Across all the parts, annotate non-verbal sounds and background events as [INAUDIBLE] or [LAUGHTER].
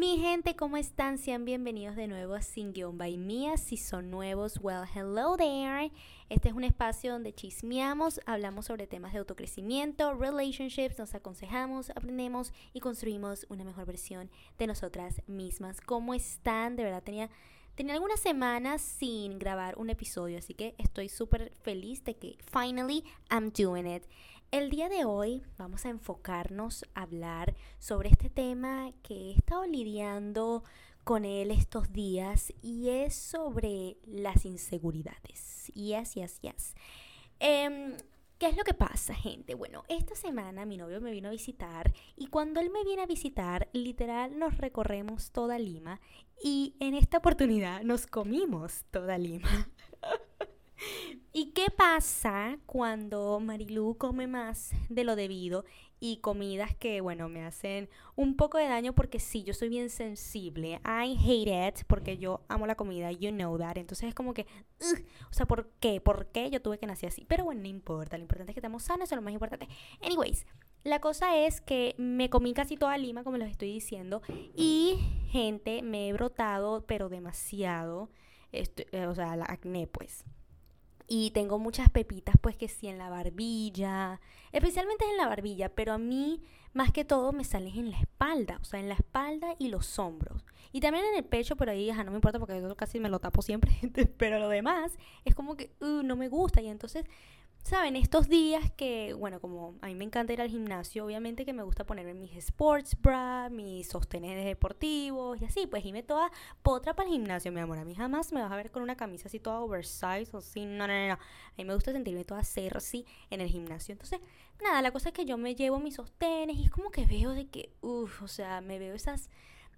Mi gente, ¿cómo están? Sean bienvenidos de nuevo a Sin Guión by Mía. Si son nuevos, well, hello there. Este es un espacio donde chismeamos, hablamos sobre temas de autocrecimiento, relationships, nos aconsejamos, aprendemos y construimos una mejor versión de nosotras mismas. ¿Cómo están? De verdad tenía Tenía algunas semanas sin grabar un episodio, así que estoy súper feliz de que finally I'm doing it. El día de hoy vamos a enfocarnos a hablar sobre este tema que he estado lidiando con él estos días y es sobre las inseguridades. Yes, yes, yes. Eh, ¿Qué es lo que pasa, gente? Bueno, esta semana mi novio me vino a visitar y cuando él me viene a visitar, literal nos recorremos toda Lima y en esta oportunidad nos comimos toda Lima. [LAUGHS] ¿Y qué pasa cuando Marilu come más de lo debido y comidas que, bueno, me hacen un poco de daño porque sí, yo soy bien sensible. I hate it porque yo amo la comida, you know that. Entonces es como que, o sea, ¿por qué? ¿Por qué yo tuve que nacer así? Pero bueno, no importa, lo importante es que estamos sanos, eso es lo más importante. Anyways, la cosa es que me comí casi toda Lima, como les estoy diciendo, y gente, me he brotado, pero demasiado, esto, eh, o sea, la acné, pues. Y tengo muchas pepitas, pues que sí, en la barbilla, especialmente en la barbilla, pero a mí más que todo me salen en la espalda, o sea, en la espalda y los hombros. Y también en el pecho, pero ahí ya no me importa porque yo casi me lo tapo siempre, [LAUGHS] pero lo demás es como que uh, no me gusta y entonces Saben, estos días que, bueno, como a mí me encanta ir al gimnasio, obviamente que me gusta ponerme mis sports bra, mis sostenes deportivos y así, pues irme toda potra para el gimnasio, mi amor. A mí jamás me vas a ver con una camisa así toda oversize o así, no, no, no, no. A mí me gusta sentirme toda así en el gimnasio. Entonces, nada, la cosa es que yo me llevo mis sostenes y es como que veo de que, uff, o sea, me veo esas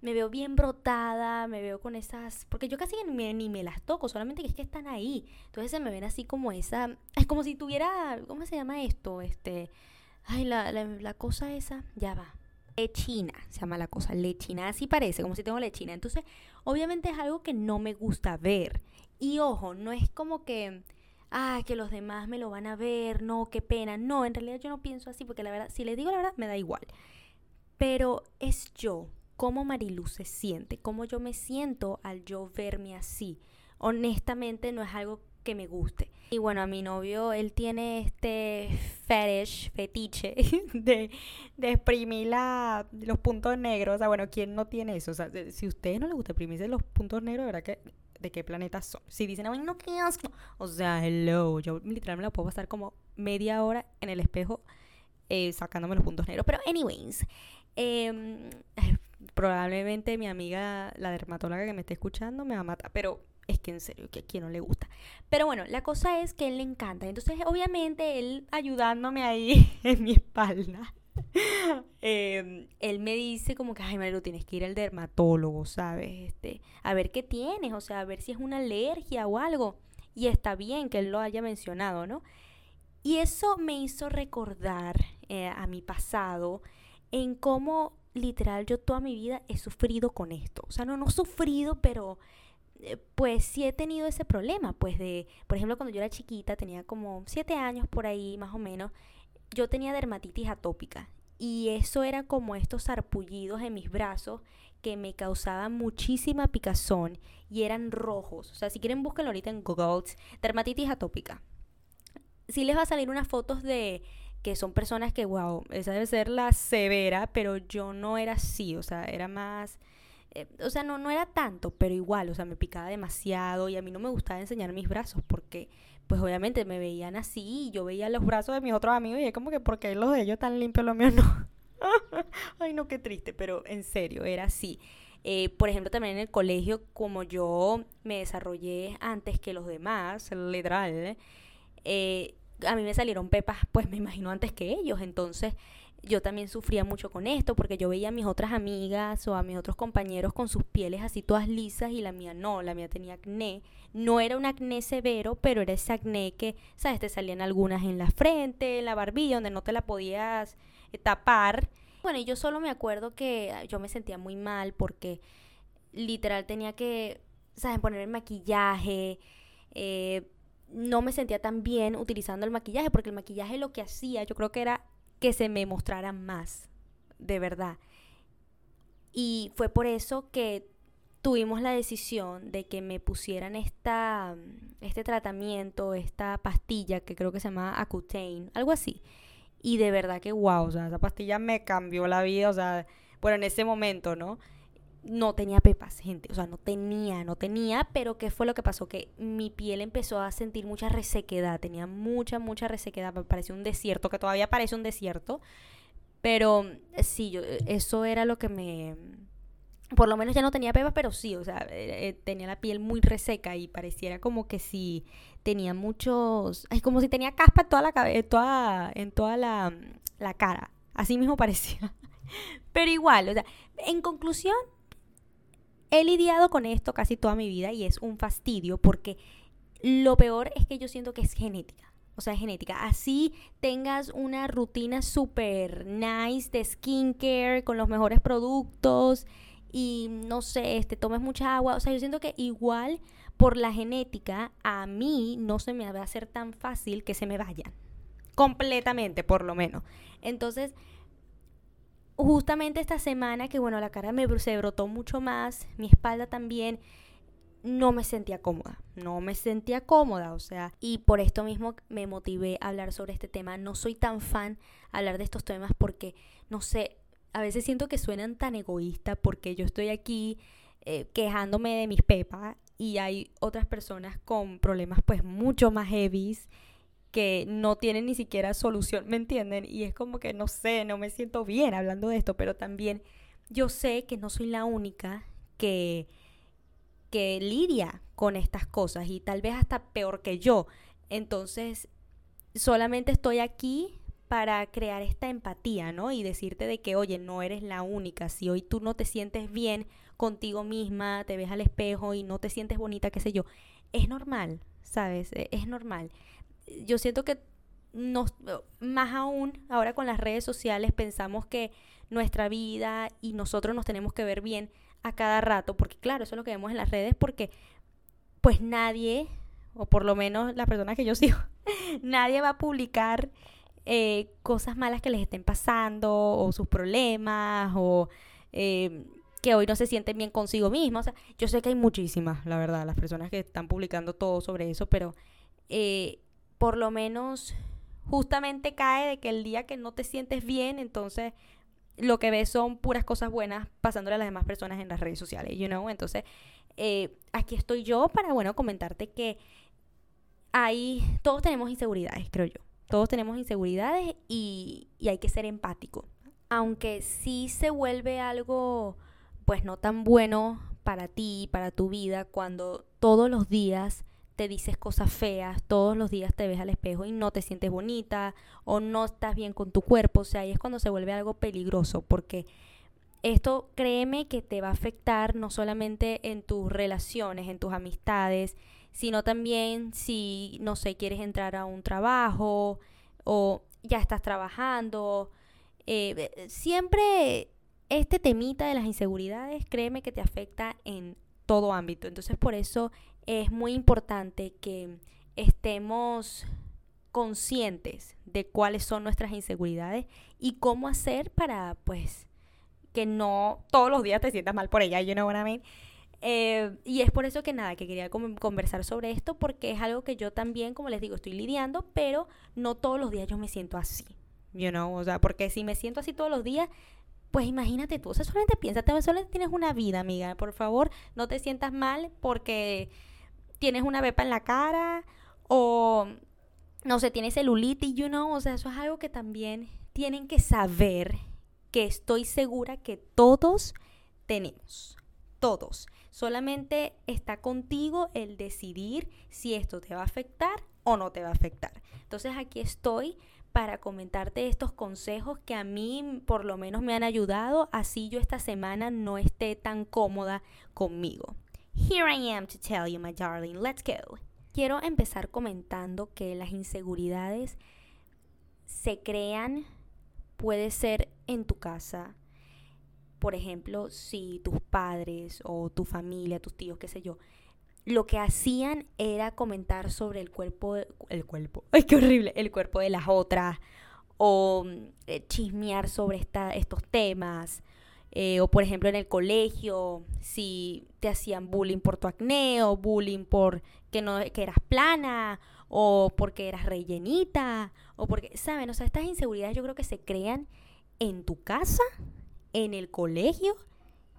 me veo bien brotada, me veo con esas, porque yo casi ni me, ni me las toco, solamente que es que están ahí. Entonces se me ven así como esa, es como si tuviera, ¿cómo se llama esto? Este, ay, la, la, la cosa esa, ya va. Lechina, se llama la cosa, lechina, así parece, como si tengo lechina. Entonces, obviamente es algo que no me gusta ver. Y ojo, no es como que, ah, que los demás me lo van a ver, no, qué pena. No, en realidad yo no pienso así, porque la verdad, si les digo la verdad, me da igual. Pero es yo, cómo Marilu se siente, cómo yo me siento al yo verme así. Honestamente no es algo que me guste. Y bueno, a mi novio, él tiene este fetish, fetiche [LAUGHS] de, de exprimir la, los puntos negros. O sea, bueno, ¿quién no tiene eso? O sea, si a ustedes no les gusta exprimirse los puntos negros, ¿verdad que de qué planeta son? Si dicen, ay, no, qué asco. O sea, hello, yo literalmente me lo puedo pasar como media hora en el espejo eh, sacándome los puntos negros. Pero, anyways, eh, probablemente mi amiga, la dermatóloga que me esté escuchando, me va a matar, pero es que en serio, que a quien no le gusta. Pero bueno, la cosa es que él le encanta. Entonces, obviamente, él ayudándome ahí [LAUGHS] en mi espalda. [LAUGHS] Em, él me dice como que, ay, Marilu, tienes que ir al dermatólogo, ¿sabes? Este, a ver qué tienes, o sea, a ver si es una alergia o algo. Y está bien que él lo haya mencionado, ¿no? Y eso me hizo recordar eh, a mi pasado en cómo literal yo toda mi vida he sufrido con esto. O sea, no, no sufrido, pero eh, pues sí he tenido ese problema. Pues de, por ejemplo, cuando yo era chiquita, tenía como siete años por ahí más o menos, yo tenía dermatitis atópica. Y eso era como estos sarpullidos en mis brazos que me causaban muchísima picazón y eran rojos. O sea, si quieren búsquenlo ahorita en Google, dermatitis atópica. Sí les va a salir unas fotos de que son personas que, wow, esa debe ser la severa, pero yo no era así, o sea, era más, eh, o sea, no, no era tanto, pero igual, o sea, me picaba demasiado y a mí no me gustaba enseñar mis brazos porque, pues obviamente me veían así y yo veía los brazos de mis otros amigos y es como que, porque los de ellos tan limpios, los míos no? [LAUGHS] Ay, no, qué triste, pero en serio, era así. Eh, por ejemplo, también en el colegio, como yo me desarrollé antes que los demás, literal, eh, a mí me salieron pepas, pues me imagino antes que ellos, entonces yo también sufría mucho con esto porque yo veía a mis otras amigas o a mis otros compañeros con sus pieles así todas lisas y la mía no, la mía tenía acné. No era un acné severo, pero era ese acné que, ¿sabes? Te salían algunas en la frente, en la barbilla, donde no te la podías eh, tapar. Bueno, y yo solo me acuerdo que yo me sentía muy mal porque literal tenía que, ¿sabes? Poner maquillaje, eh, no me sentía tan bien utilizando el maquillaje, porque el maquillaje lo que hacía, yo creo que era que se me mostrara más, de verdad. Y fue por eso que tuvimos la decisión de que me pusieran esta, este tratamiento, esta pastilla que creo que se llama Accutane, algo así. Y de verdad que wow, esa pastilla me cambió la vida, o sea, bueno, en ese momento, ¿no? No tenía pepas, gente, o sea, no tenía, no tenía, pero ¿qué fue lo que pasó? Que mi piel empezó a sentir mucha resequedad, tenía mucha, mucha resequedad, me parecía un desierto, que todavía parece un desierto, pero sí, yo, eso era lo que me, por lo menos ya no tenía pepas, pero sí, o sea, eh, eh, tenía la piel muy reseca y pareciera como que si tenía muchos, es como si tenía caspa en toda la cabeza, toda, en toda la, la cara, así mismo [LAUGHS] parecía. Pero igual, o sea, en conclusión, he lidiado con esto casi toda mi vida y es un fastidio porque lo peor es que yo siento que es genética. O sea, es genética. Así tengas una rutina súper nice de skincare con los mejores productos y no sé, este, tomes mucha agua. O sea, yo siento que igual por la genética a mí no se me va a hacer tan fácil que se me vayan. Completamente, por lo menos. Entonces, justamente esta semana que bueno, la cara me se brotó mucho más, mi espalda también no me sentía cómoda, no me sentía cómoda, o sea, y por esto mismo me motivé a hablar sobre este tema. No soy tan fan hablar de estos temas porque, no sé, a veces siento que suenan tan egoísta porque yo estoy aquí eh, quejándome de mis pepas y hay otras personas con problemas pues mucho más heavies que no tienen ni siquiera solución, ¿me entienden? Y es como que no sé, no me siento bien hablando de esto, pero también yo sé que no soy la única que, que lidia con estas cosas y tal vez hasta peor que yo. Entonces, solamente estoy aquí para crear esta empatía, ¿no? Y decirte de que, oye, no eres la única. Si hoy tú no te sientes bien contigo misma, te ves al espejo y no te sientes bonita, qué sé yo, es normal, ¿sabes? E, es normal. Yo siento que nos, más aún ahora con las redes sociales pensamos que nuestra vida y nosotros nos tenemos que ver bien a cada rato, porque claro, eso es lo que vemos en las redes, porque pues nadie, o por lo menos la persona que yo [LAUGHS] sigo, nadie va a publicar eh, cosas malas que les estén pasando o sus problemas o eh, que hoy no se sienten bien consigo mismos. yo sé que hay muchísimas, la verdad, las personas que están publicando todo sobre eso, pero eh, por lo menos justamente cae de que el día que no te sientes bien, entonces lo que ves son puras cosas buenas pasándole a las demás personas en las redes sociales, you know? Entonces, aquí estoy yo para, bueno, comentarte que hay, todos tenemos inseguridades, creo yo. Todos tenemos inseguridades y, hay que ser empático. Aunque sí se vuelve algo pues no tan bueno para ti, para tu vida, cuando todos los días te dices cosas feas, todos los días te ves al espejo y no te sientes bonita o no estás bien con tu cuerpo, o sea, ahí es cuando se vuelve algo peligroso porque esto créeme que te va a afectar no solamente en tus relaciones, en tus amistades, sino también si, no sé, quieres entrar a un trabajo o ya estás trabajando. Eh, siempre este temita de las inseguridades, créeme que te afecta en todo ámbito. Entonces por eso es muy importante que estemos conscientes de cuáles son nuestras inseguridades y cómo hacer para pues que no todos los días te sientas mal por ella, you know what I mean? Eh, y es por eso que nada, que quería conversar sobre esto, porque es algo que yo también, como les digo, estoy lidiando, pero no todos los días yo me siento así. You know, o sea, porque si me siento así todos los días, pues imagínate tú, o sea, solamente piensa, solamente tienes una vida, amiga, por favor, no te sientas mal porque tienes una bepa en la cara o, no sé, tienes celulitis, you know, o sea, eso es algo que también tienen que saber que estoy segura que todos tenemos, todos. Solamente está contigo el decidir si esto te va a afectar o no te va a afectar. Entonces aquí estoy para comentarte estos consejos que a mí por lo menos me han ayudado, así yo esta semana no esté tan cómoda conmigo. Here I am to tell you, my darling, let's go. Quiero empezar comentando que las inseguridades se crean, puede ser en tu casa, por ejemplo, si tus padres o tu familia, tus tíos, qué sé yo, lo que hacían era comentar sobre el cuerpo, el cuerpo, [LAUGHS] ay, qué horrible, el cuerpo de las otras, o eh, chismear sobre esta, estos temas, Eh, o por ejemplo en el colegio, si te hacían bullying por tu acné o bullying por que, no, que eras plana o porque eras rellenita o porque, ¿saben? O sea, estas inseguridades yo creo que se crean en tu casa, en el colegio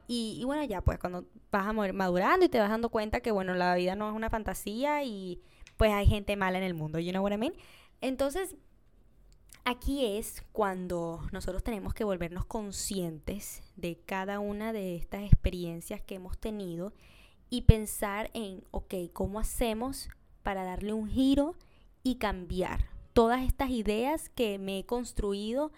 y, y, bueno, ya pues cuando vas a madurando y te vas dando cuenta que bueno, la vida no es una fantasía y pues hay gente mala en el mundo, you know what I mean? Entonces, Aquí es cuando nosotros tenemos que volvernos conscientes de cada una de estas experiencias que hemos tenido y pensar en, ok, ¿cómo hacemos para darle un giro y cambiar todas estas ideas que me he construido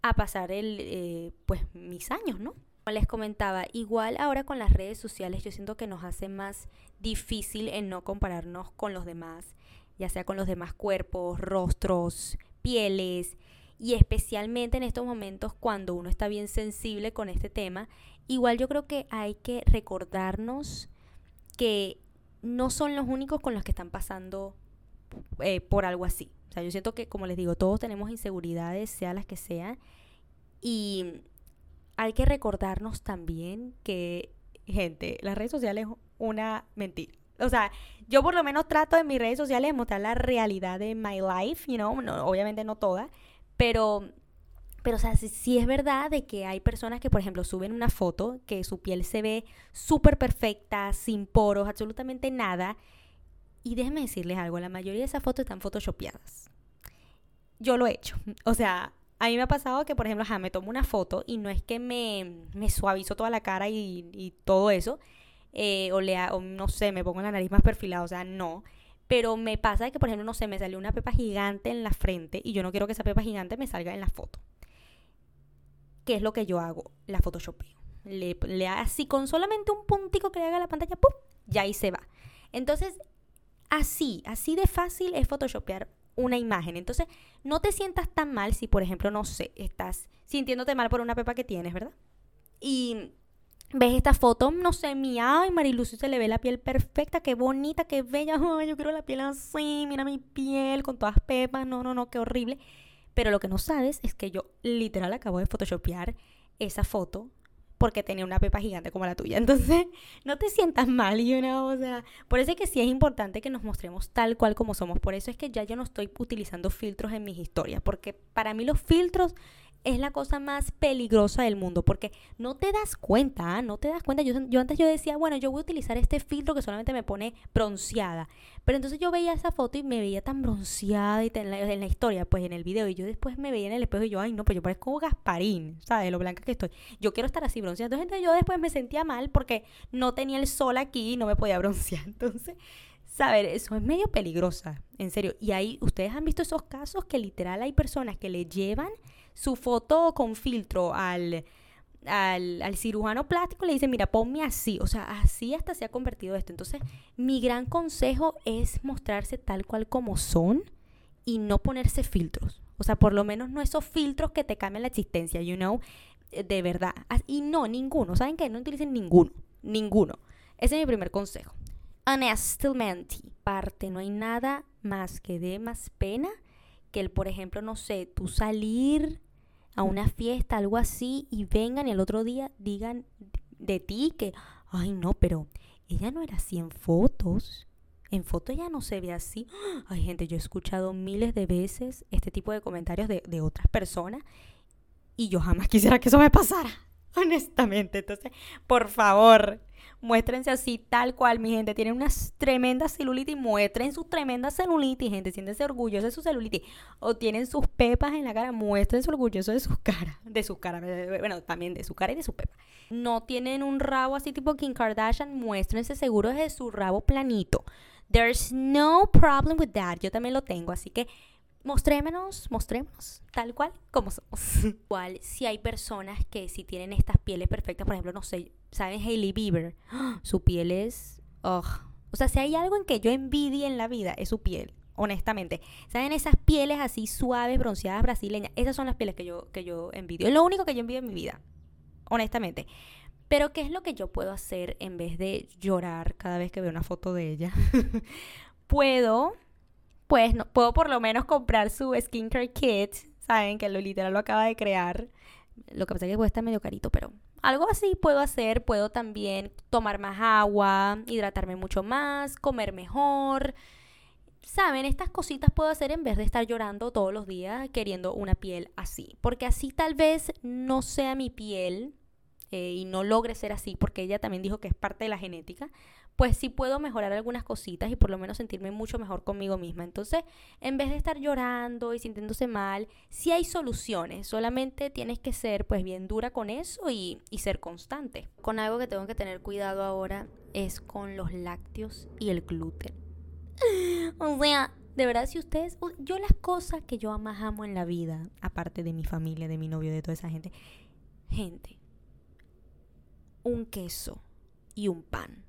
a pasar el, eh, pues, mis años, ¿no? Como les comentaba, igual ahora con las redes sociales yo siento que nos hace más difícil en no compararnos con los demás, ya sea con los demás cuerpos, rostros, pieles y especialmente en estos momentos cuando uno está bien sensible con este tema, igual yo creo que hay que recordarnos que no son los únicos con los que están pasando eh, por algo así. O sea, yo siento que, como les digo, todos tenemos inseguridades, sea las que sean, y hay que recordarnos también que, gente, las redes sociales es una mentira o sea, yo por lo menos trato en mis redes sociales mostrar la realidad de my life, you know, obviamente no toda, pero, pero o sea, sí, es verdad de que hay personas que, por ejemplo, suben una foto que su piel se ve súper perfecta, sin poros, absolutamente nada, y déjenme decirles algo, la mayoría de esas fotos están photoshopeadas. Yo lo he hecho, [LAUGHS] o sea, a mí me ha pasado que, por ejemplo, me tomo una foto y no es que me, me suavizo toda la cara y todo eso, eh, o, o no sé, me pongo la nariz más perfilada, o sea, no. Pero me pasa que, por ejemplo, no sé, me salió una pepa gigante en la frente y yo no quiero que esa pepa gigante me salga en la foto. ¿Qué es lo que yo hago? La photoshopeo. Le, le así con solamente un puntico que le haga la pantalla, ¡pum! Ya ahí se va. Entonces, así, así de fácil es photoshopear una imagen. Entonces, no te sientas tan mal si, por ejemplo, no sé, estás sintiéndote mal por una pepa que tienes, ¿verdad? Y ves esta foto, no sé, mía, ay, Marilucio se le ve la piel perfecta, qué bonita, qué bella, ay, yo quiero la piel así, mira mi piel con todas pepas, no, no, no, qué horrible. Pero lo que no sabes es que yo literal acabo de photoshopear esa foto porque tenía una pepa gigante como la tuya. [LAUGHS] Entonces, no te sientas mal, you know, o sea, por eso es que sí es importante que nos mostremos tal cual como somos. Por eso es que ya yo no estoy utilizando filtros en mis historias, porque para mí los filtros es la cosa más peligrosa del mundo porque no te das cuenta, ¿ah? no te das cuenta. Yo, yo, antes yo decía, bueno, yo voy a utilizar este filtro que solamente me pone bronceada. Pero entonces yo veía esa foto y me veía tan bronceada y en la, en la historia, pues en el video. Y yo después me veía en el espejo y yo, ay, no, pues yo parezco como Gasparín, ¿sabes? Lo blanca que estoy. Yo quiero estar así bronceada. Entonces yo después me sentía mal porque no tenía el sol aquí y no me podía broncear. [LAUGHS] Entonces saber, eso es medio peligrosa, en serio. Y ahí, ustedes han visto esos casos que literal hay personas que le llevan su foto con filtro al, al, cirujano plástico, le dicen, mira, ponme así. O sea, así hasta se ha convertido esto. Entonces, mi gran consejo es mostrarse tal cual como son y no ponerse filtros. O sea, por lo menos no esos filtros que te cambian la existencia, you know, de verdad. Y no, ninguno. ¿Saben qué? No utilicen ninguno. Ninguno. Ese es mi primer consejo. Honestamente, parte, no hay nada más que dé más pena que el, por ejemplo, no sé, tú salir a una fiesta, algo así, y vengan y el otro día digan de ti que, ay no, pero ella no era así en fotos. En fotos ella no se ve así. [GASPS] Ay, gente, yo he escuchado miles de veces este tipo de comentarios de, de otras personas y yo jamás quisiera que eso me pasara, [LAUGHS] honestamente. Entonces, por favor, muéstrense así tal cual, mi gente. Tienen unas tremendas celulitis, muestren sus tremendas celulitis, gente. Siéntense orgullosos de su celulitis. O tienen sus pepas en la cara, muéstrense orgullosos de sus caras. De sus caras, bueno, también de su cara y de su pepa. No tienen un rabo así tipo Kim Kardashian, muéstrense seguros de su rabo planito. There's no problem with that. Yo también lo tengo, así que mostrémonos, mostremos tal cual como somos. [LAUGHS] Igual, si hay personas que si tienen estas pieles perfectas, por ejemplo, no sé, ¿saben Hailey Bieber? [GASPS] Su piel es... O sea, si hay algo en que yo envidie en la vida, es su piel, honestamente. ¿Saben esas pieles así suaves, bronceadas, brasileñas? Esas son las pieles que yo, que yo envidio. Es lo único que yo envidio en mi vida, honestamente. Pero ¿qué es lo que yo puedo hacer en vez de llorar cada vez que veo una foto de ella? [LAUGHS] puedo pues no, puedo por lo menos comprar su skincare kit, saben que lo literal lo acaba de crear. Lo que pasa es que cuesta medio carito, pero algo así puedo hacer. Puedo también tomar más agua, hidratarme mucho más, comer mejor. Saben, estas cositas puedo hacer en vez de estar llorando todos los días queriendo una piel así. Porque así tal vez no sea mi piel eh, y no logre ser así, porque ella también dijo que es parte de la genética pues sí puedo mejorar algunas cositas y por lo menos sentirme mucho mejor conmigo misma. Entonces, en vez de estar llorando y sintiéndose mal, sí hay soluciones, solamente tienes que ser pues bien dura con eso y, y ser constante. Con algo que tengo que tener cuidado ahora es con los lácteos y el gluten. [GASPS] o sea, de verdad, si ustedes, yo las cosas que yo más amo en la vida, aparte de mi familia, de mi novio, de toda esa gente, gente, un queso y un pan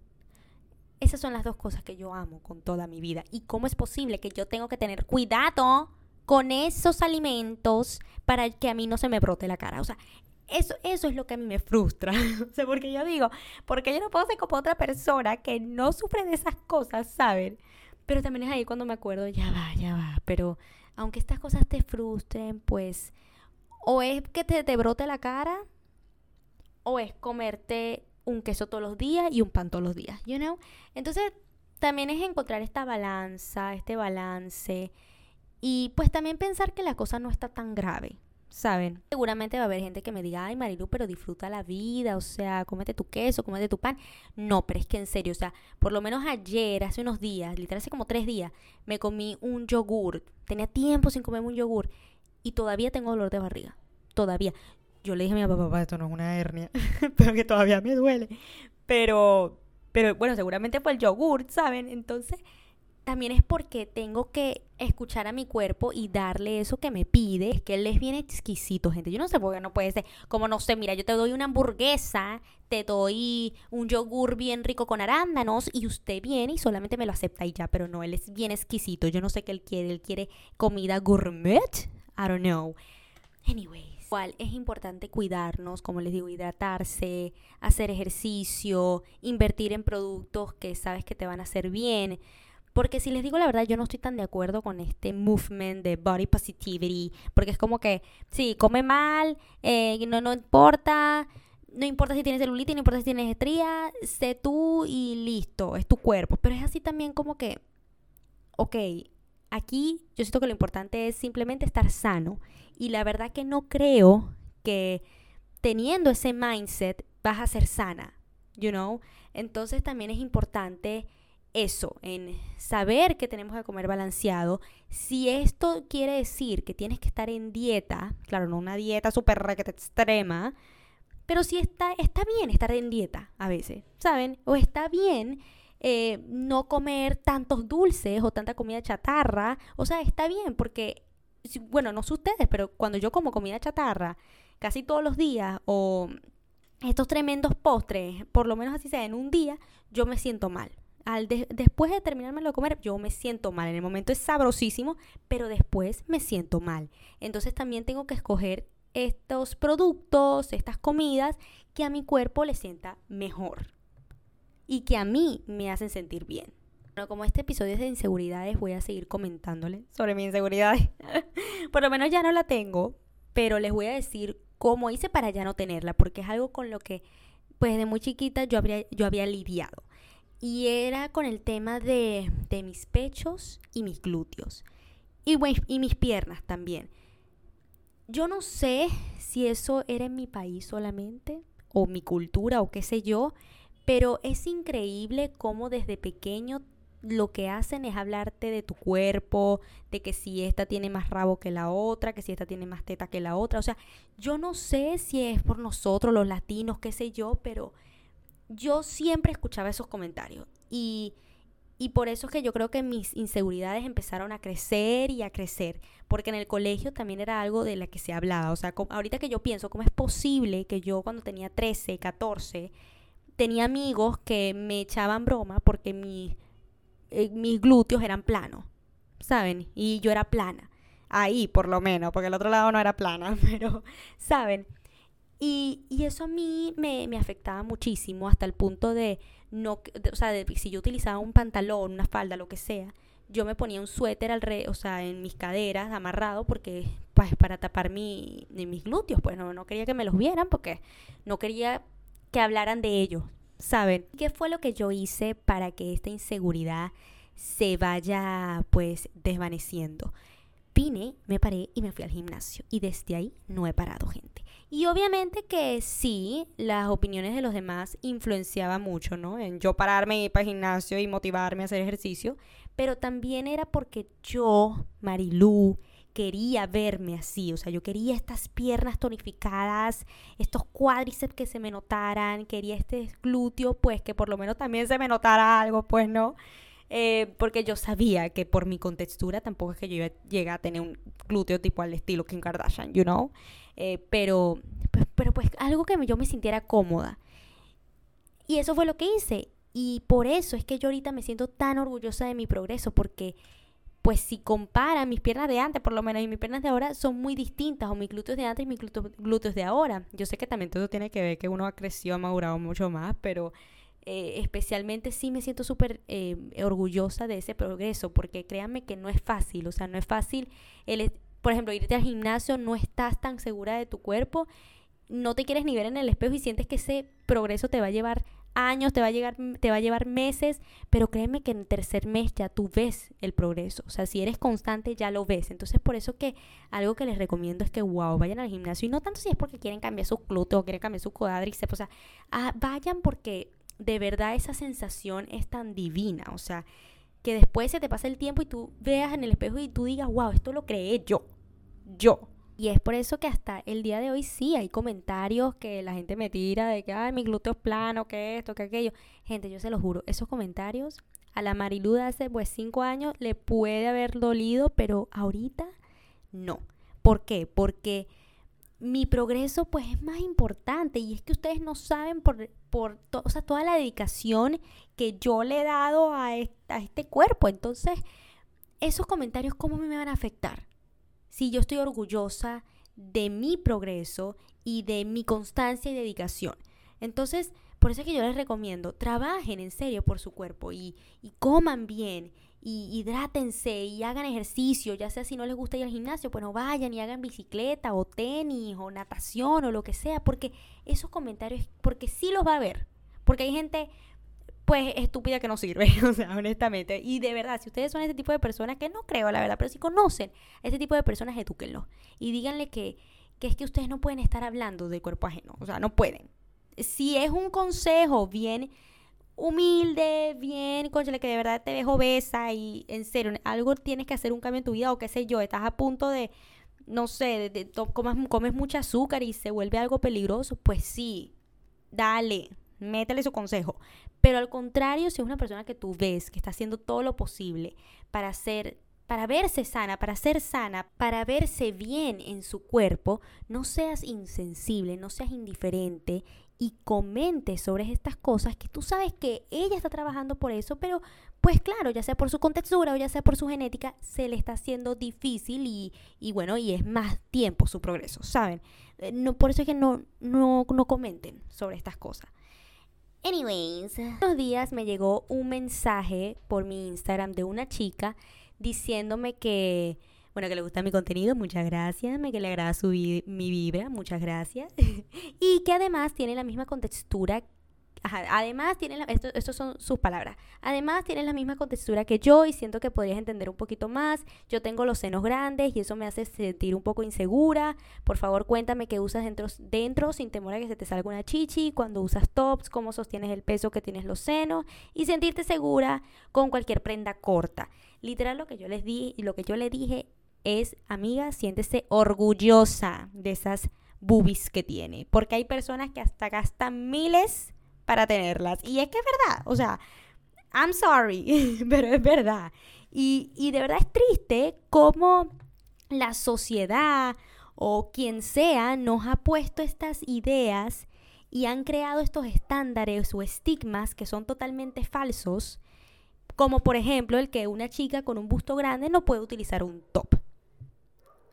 esas son las dos cosas que yo amo con toda mi vida. ¿Y cómo es posible que yo tengo que tener cuidado con esos alimentos para que a mí no se me brote la cara? O sea, eso, eso es lo que a mí me frustra. [LAUGHS] o sea, porque yo digo, porque yo no puedo ser como otra persona que no sufre de esas cosas, ¿saben? Pero también es ahí cuando me acuerdo, ya va, ya va. Pero aunque estas cosas te frustren, pues o es que te, te brote la cara o es comerte un queso todos los días y un pan todos los días, you know? Entonces, también es encontrar esta balanza, este balance y pues también pensar que la cosa no está tan grave, ¿saben? Seguramente va a haber gente que me diga, ay Marilu, pero disfruta la vida, o sea, cómete tu queso, cómete tu pan. No, pero es que en serio, o sea, por lo menos ayer, hace unos días, literal hace como tres días, me comí un yogur. Tenía tiempo sin comerme un yogur y todavía tengo dolor de barriga. Todavía yo le dije a mi papá, papá, esto no es una hernia, [LAUGHS] pero que todavía me duele. Pero, pero bueno, seguramente fue el yogur, ¿saben? Entonces, también es porque tengo que escuchar a mi cuerpo y darle eso que me pide. Es que él es bien exquisito, gente. Yo no sé por qué no puede ser. Como no sé, mira, yo te doy una hamburguesa, te doy un yogur bien rico con arándanos y usted viene y solamente me lo acepta y ya. Pero no, él es bien exquisito. Yo no sé qué él quiere. Él quiere comida gourmet. I don't know. Anyway es importante cuidarnos, como les digo, hidratarse, hacer ejercicio, invertir en productos que sabes que te van a hacer bien. Porque si les digo la verdad, yo no estoy tan de acuerdo con este movement de body positivity. Porque es como que, sí, come mal, eh, no, no importa, no importa si tienes celulitis, no importa si tienes estría, sé tú y listo, es tu cuerpo. Pero es así también como que, ok, aquí yo siento que lo importante es simplemente estar sano y la verdad que no creo que teniendo ese mindset vas a ser sana, you know? Entonces también es importante eso, en saber que tenemos que comer balanceado. Si esto quiere decir que tienes que estar en dieta, claro, no una dieta súper extrema, pero si está, está bien estar en dieta a veces, ¿saben? O está bien eh, no comer tantos dulces o tanta comida chatarra. O sea, está bien porque bueno, no sé ustedes, pero cuando yo como comida chatarra casi todos los días o estos tremendos postres, por lo menos así sea, en un día, yo me siento mal. Al después de terminarme de comer, yo me siento mal. En el momento es sabrosísimo, pero después me siento mal. Entonces también tengo que escoger estos productos, estas comidas que a mi cuerpo le sienta mejor y que a mí me hacen sentir bien. Bueno, como este episodio es de inseguridades, voy a seguir comentándole sobre mi inseguridad. [LAUGHS] Por lo menos ya no la tengo, pero les voy a decir cómo hice para ya no tenerla, porque es algo con lo que, pues de muy chiquita yo había, yo había lidiado. Y era con el tema de, de mis pechos y mis glúteos. Y, y mis piernas también. Yo no sé si eso era en mi país solamente, o mi cultura, o qué sé yo, pero es increíble cómo desde pequeño lo que hacen es hablarte de tu cuerpo, de que si esta tiene más rabo que la otra, que si esta tiene más teta que la otra. O sea, yo no sé si es por nosotros, los latinos, qué sé yo, pero yo siempre escuchaba esos comentarios. Y, y por eso es que yo creo que mis inseguridades empezaron a crecer y a crecer. Porque en el colegio también era algo de la que se hablaba. O sea, ahorita que yo pienso, ¿cómo es posible que yo cuando tenía 13, 14, tenía amigos que me echaban broma porque eh, mis glúteos eran planos, ¿saben? Y yo era plana. Ahí, por lo menos, porque el otro lado no era plana, [LAUGHS] pero, ¿saben? Y, y eso a mí me, me, afectaba muchísimo hasta el punto de, no, o sea, de, si yo utilizaba un pantalón, una falda, lo que sea, yo me ponía un suéter al o sea, en mis caderas amarrado porque pues para tapar mi, mis glúteos, pues no, no quería que me los vieran porque no quería que hablaran de ellos, ¿saben? ¿Qué fue lo que yo hice para que esta inseguridad se vaya pues desvaneciendo? Vine, me paré y me fui al gimnasio y desde ahí no he parado, gente. Y obviamente que sí, las opiniones de los demás influenciaban mucho, ¿no? En yo pararme, ir para el gimnasio y motivarme a hacer ejercicio, pero también era porque yo, Marilú, quería verme así, o sea, yo quería estas piernas tonificadas, estos cuádriceps que se me notaran, quería este glúteo, pues que por lo menos también se me notara algo, pues no, eh, porque yo sabía que por mi contextura tampoco es que yo iba a a tener un glúteo tipo al estilo Kim Kardashian, you know, eh, pero, pues, pero pues algo que yo me sintiera cómoda. Y eso fue lo que hice. Y por eso es que yo ahorita me siento tan orgullosa de mi progreso, porque pues si compara mis piernas de antes, por lo menos, y mis piernas de ahora son muy distintas, o mis glúteos de antes y mis glúteos, de ahora. Yo sé que también todo tiene que ver que uno ha crecido, ha madurado mucho más, pero eh, especialmente sí me siento súper eh, orgullosa de ese progreso, porque créanme que no es fácil, o sea, no es fácil, el, por ejemplo, irte al gimnasio, no estás tan segura de tu cuerpo, no te quieres ni ver en el espejo y sientes que ese progreso te va a llevar años, te va a, llegar, te va a llevar meses, pero créeme que en el tercer mes ya tú ves el progreso. O sea, si eres constante ya lo ves. Entonces, por eso que algo que les recomiendo es que, wow, vayan al gimnasio. Y no tanto si es porque quieren cambiar su glúteo o quieren cambiar su cuádriceps. O sea, ah, vayan porque de verdad esa sensación es tan divina. O sea, que después se te pasa el tiempo y tú veas en el espejo y tú digas, wow, esto lo creé yo. Yo. Y es por eso que hasta el día de hoy sí hay comentarios que la gente me tira de que, mi glúteo es plano, que esto, que aquello. Gente, yo se lo juro, esos comentarios a la Marilu de hace pues cinco años le puede haber dolido, pero ahorita no. ¿Por qué? Porque mi progreso pues es más importante y es que ustedes no saben por, por o sea, toda la dedicación que yo le he dado a, a este cuerpo. Entonces, esos comentarios, ¿cómo me van a afectar? Si yo estoy orgullosa de mi progreso y de mi constancia y dedicación. Entonces, por eso es que yo les recomiendo, trabajen en serio por su cuerpo y, coman bien y hidrátense y hagan ejercicio, ya sea si no les gusta ir al gimnasio, pues no vayan y hagan bicicleta o tenis o natación o lo que sea, porque esos comentarios, porque sí los va a ver, porque hay gente pues estúpida que no sirve, [LAUGHS] o sea, honestamente. Y de verdad, si ustedes son ese tipo de personas, que no creo, la verdad, pero si conocen a ese tipo de personas, edúquenlo. Y díganle que, que es que ustedes no pueden estar hablando del cuerpo ajeno, o sea, no pueden. Si es un consejo bien humilde, bien, conchale, que de verdad te dejo obesa y en serio, algo tienes que hacer un cambio en tu vida o qué sé yo, estás a punto de, no sé, de, comes mucho azúcar y se vuelve algo peligroso, pues sí, dale, métele su consejo. Pero al contrario, si es una persona que tú ves que está haciendo todo lo posible para ser para verse sana, para ser sana, para verse bien en su cuerpo, no seas insensible, no seas indiferente y comente sobre estas cosas que tú sabes que ella está trabajando por eso, pero pues claro, ya sea por su contextura o ya sea por su genética, se le está haciendo difícil y, bueno, y es más tiempo su progreso, ¿saben? Eh, no, por eso es que no, no, no comenten sobre estas cosas. Anyways, unos días me llegó un mensaje por mi Instagram de una chica diciéndome que, bueno, que le gusta mi contenido, muchas gracias, me que le agrada su mi vibra, muchas gracias, [LAUGHS] y que además tiene la misma contextura además tienen, la, esto, son sus palabras, además tienen la misma contextura que yo y siento que podrías entender un poquito más. Yo tengo los senos grandes y eso me hace sentir un poco insegura. Por favor, cuéntame qué usas dentro, dentro sin temor a que se te salga una chichi, cuando usas tops, cómo sostienes el peso que tienes los senos y sentirte segura con cualquier prenda corta. Literal lo que yo les di y lo que yo le dije es, amiga, siéntese orgullosa de esas boobies que tiene, porque hay personas que hasta gastan miles para tenerlas. Y es que es verdad, o sea, I'm sorry, [LAUGHS] pero es verdad. Y, y de verdad es triste cómo la sociedad o quien sea nos ha puesto estas ideas y han creado estos estándares o estigmas que son totalmente falsos, como por ejemplo el que una chica con un busto grande no puede utilizar un top.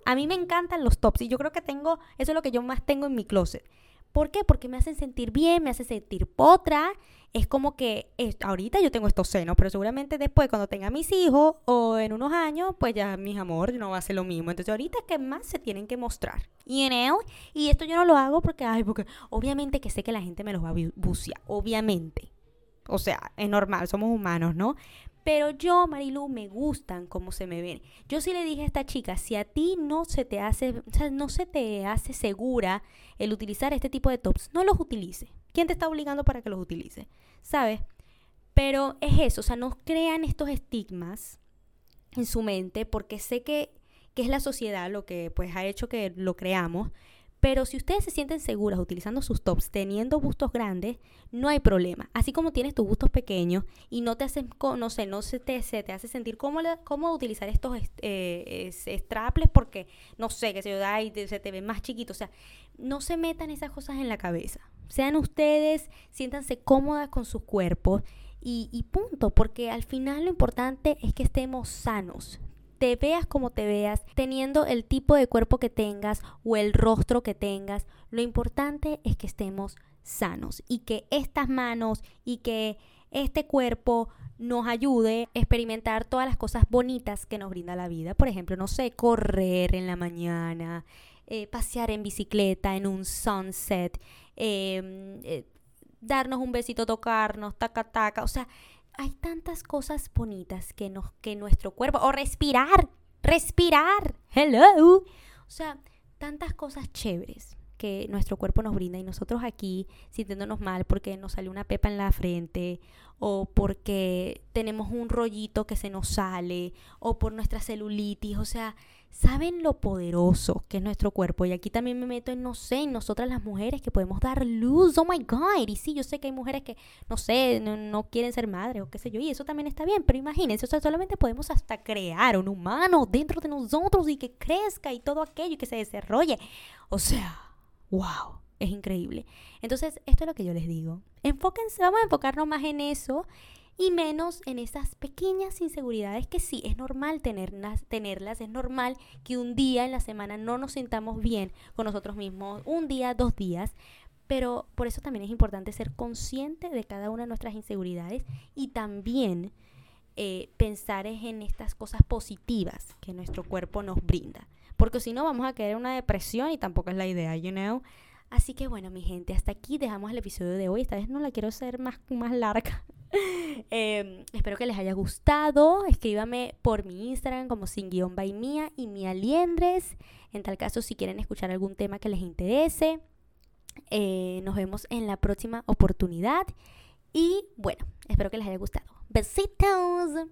A mí me encantan los tops y yo creo que tengo, eso es lo que yo más tengo en mi closet. ¿Por qué? Porque me hacen sentir bien, me hacen sentir potra es como que ahorita yo tengo estos senos, pero seguramente después cuando tenga mis hijos o en unos años, pues ya mis amores no va a ser lo mismo. Entonces ahorita es que más se tienen que mostrar. You know? Y esto yo no lo hago porque, ay, porque obviamente que sé que la gente me los va a bucear, obviamente. O sea, es normal, somos humanos, ¿no? Pero yo, Marilu, me gustan cómo se me ven. Yo sí le dije a esta chica, si a ti no se te hace, o sea, no se te hace segura el utilizar este tipo de tops, no los utilice. ¿Quién te está obligando para que los utilices? ¿Sabes? Pero es eso, o sea, no crean estos estigmas en su mente porque sé que, que es la sociedad lo que pues ha hecho que lo creamos pero si ustedes se sienten seguras utilizando sus tops, teniendo bustos grandes, no hay problema. Así como tienes tus bustos pequeños y no te hacen, no sé, no se te, se te hace sentir cómodo, cómo utilizar estos eh, straples porque, no sé, que se, y se te ve más chiquito. O sea, no se metan esas cosas en la cabeza. Sean ustedes, siéntanse cómodas con sus cuerpos y punto, porque al final lo importante es que estemos sanos te veas como te veas, teniendo el tipo de cuerpo que tengas o el rostro que tengas, lo importante es que estemos sanos y que estas manos y que este cuerpo nos ayude a experimentar todas las cosas bonitas que nos brinda la vida. Por ejemplo, no sé, correr en la mañana, eh, pasear en bicicleta en un sunset, em, eh, darnos un besito, tocarnos, taca, taca. O sea, hay tantas cosas bonitas que, nos, que nuestro cuerpo, o respirar, respirar, hello, o sea, tantas cosas chéveres que nuestro cuerpo nos brinda y nosotros aquí sintiéndonos mal porque nos sale una pepa en la frente o porque tenemos un rollito que se nos sale o por nuestra celulitis, o sea, saben lo poderoso que es nuestro cuerpo. Y aquí también me meto en, no sé, en nosotras las mujeres que podemos dar luz. Oh my God. Y sí, yo sé que hay mujeres que, no sé, no, quieren ser madres o qué sé yo. Y eso también está bien. Pero imagínense, o sea, solamente podemos hasta crear un humano dentro de nosotros y que crezca y todo aquello y que se desarrolle. O sea, wow. Es increíble. Entonces, esto es lo que yo les digo. Enfóquense, vamos a enfocarnos más en eso y menos en esas pequeñas inseguridades que sí, es normal tenerlas, tenerlas, es normal que un día en la semana no nos sintamos bien con nosotros mismos, un día, dos días, pero por eso también es importante ser consciente de cada una de nuestras inseguridades y también eh, pensar en estas cosas positivas que nuestro cuerpo nos brinda, porque si no vamos a caer en una depresión y tampoco es la idea, you know. Así que bueno, mi gente, hasta aquí dejamos el episodio de hoy. Esta vez no la quiero hacer más, más larga. [LAUGHS] Em, espero que les haya gustado. Escríbame por mi Instagram como sin guion by mía y mía liendres. En tal caso, si quieren escuchar algún tema que les interese. Eh, nos vemos en la próxima oportunidad. Y bueno, espero que les haya gustado. Besitos.